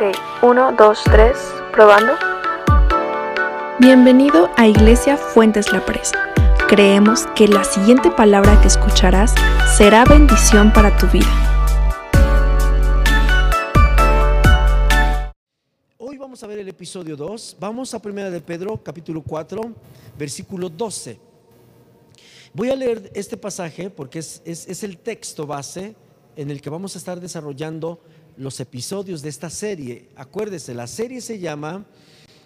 Ok, uno, dos, tres, probando. Bienvenido a Iglesia Fuentes La Presa. Creemos que la siguiente palabra que escucharás será bendición para tu vida. Hoy vamos a ver el episodio 2. Vamos a Primera de Pedro, capítulo 4, versículo 12. Voy a leer este pasaje porque es, es- es el texto base en el que vamos a estar desarrollando los episodios de esta serie. Acuérdese, la serie se llama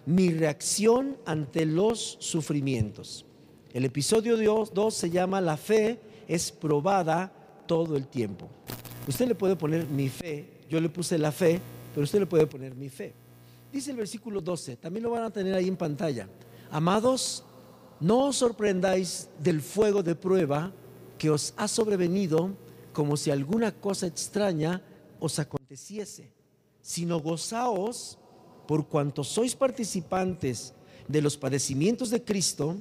Mi reacción ante los sufrimientos. El episodio 2 se llama La fe es probada todo el tiempo. Usted le puede poner mi fe, yo le puse la fe, pero usted le puede poner mi fe. Dice el versículo 12, también lo van a tener ahí en pantalla. Amados, no os sorprendáis del fuego de prueba que os ha sobrevenido como si alguna cosa extraña os aconteciese, sino gozaos por cuanto sois participantes de los padecimientos de Cristo,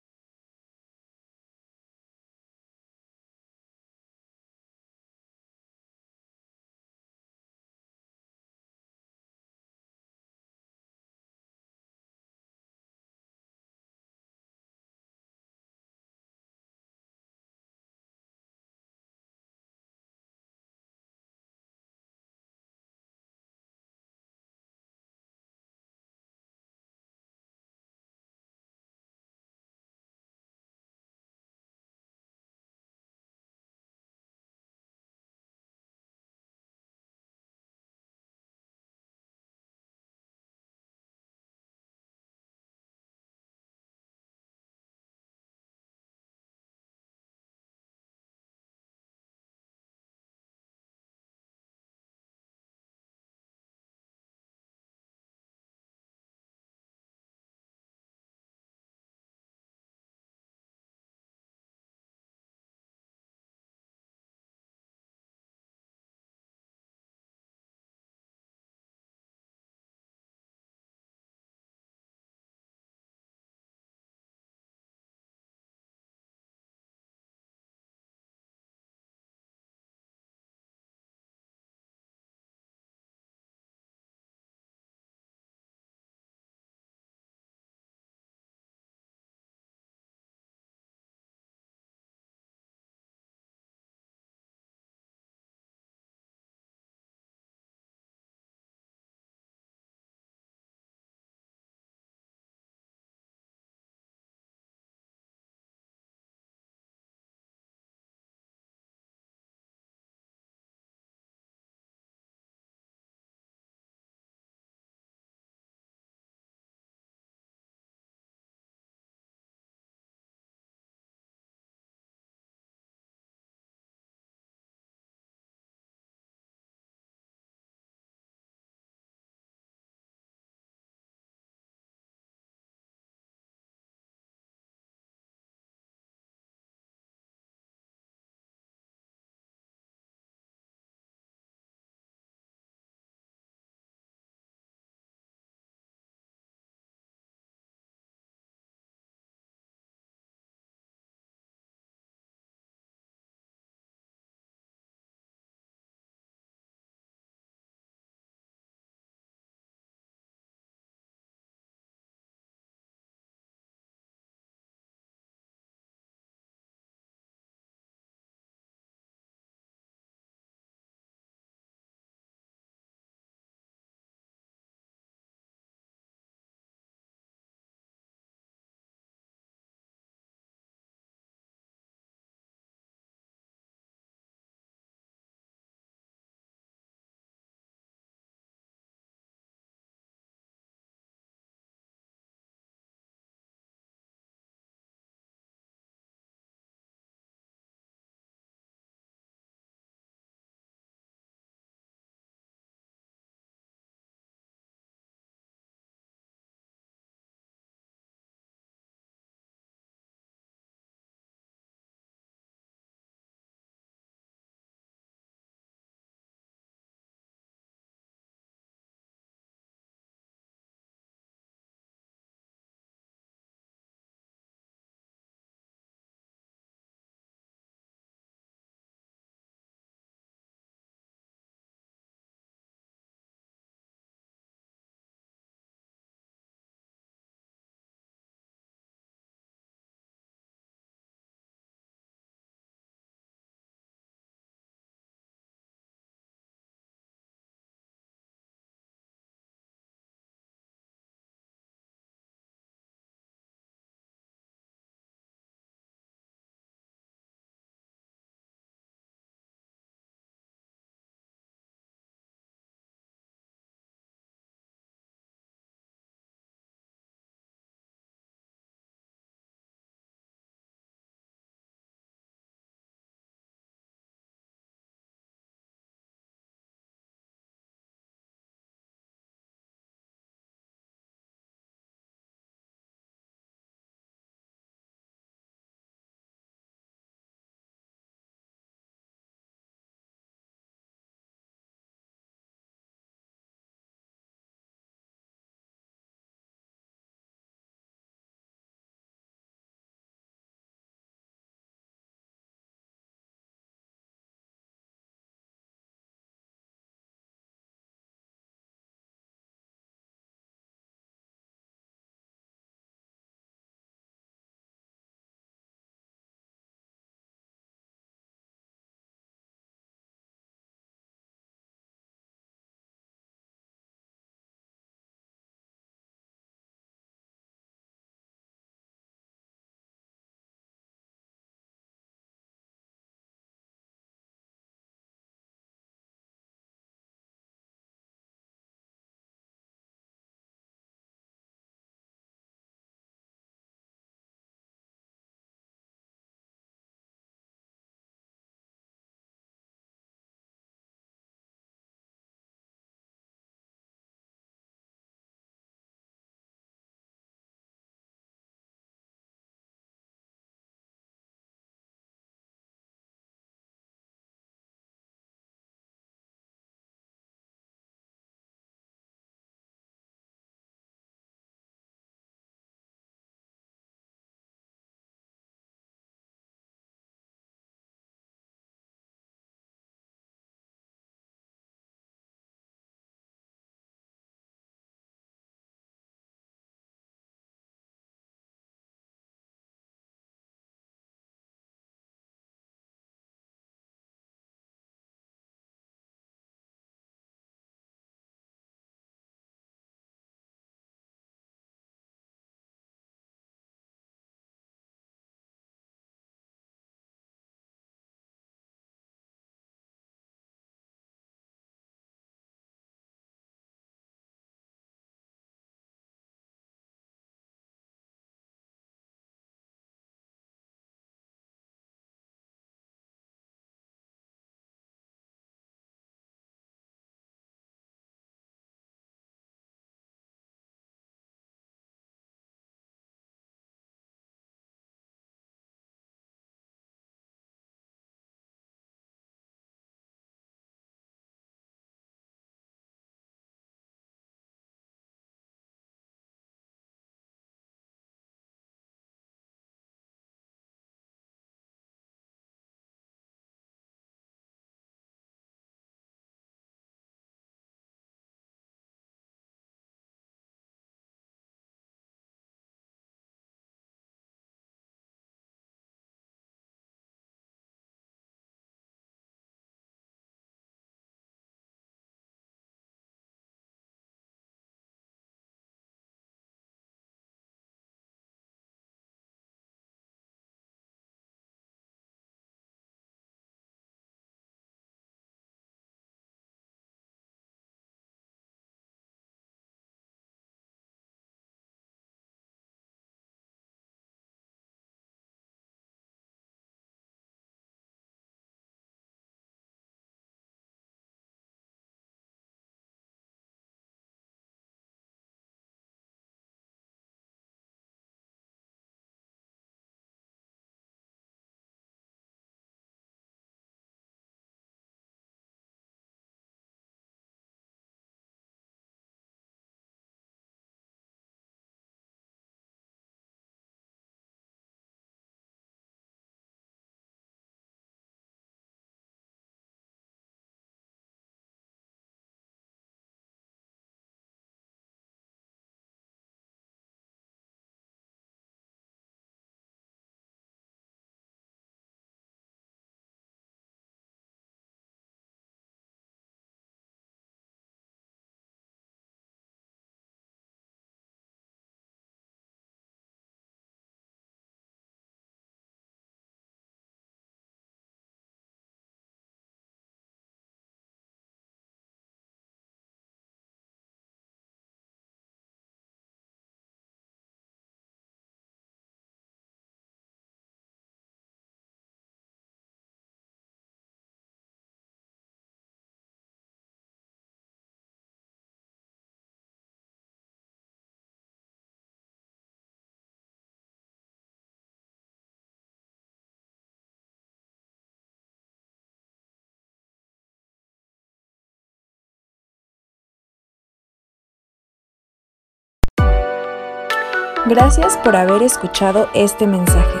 Gracias por haber escuchado este mensaje.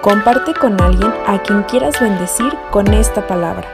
Comparte con alguien a quien quieras bendecir con esta palabra.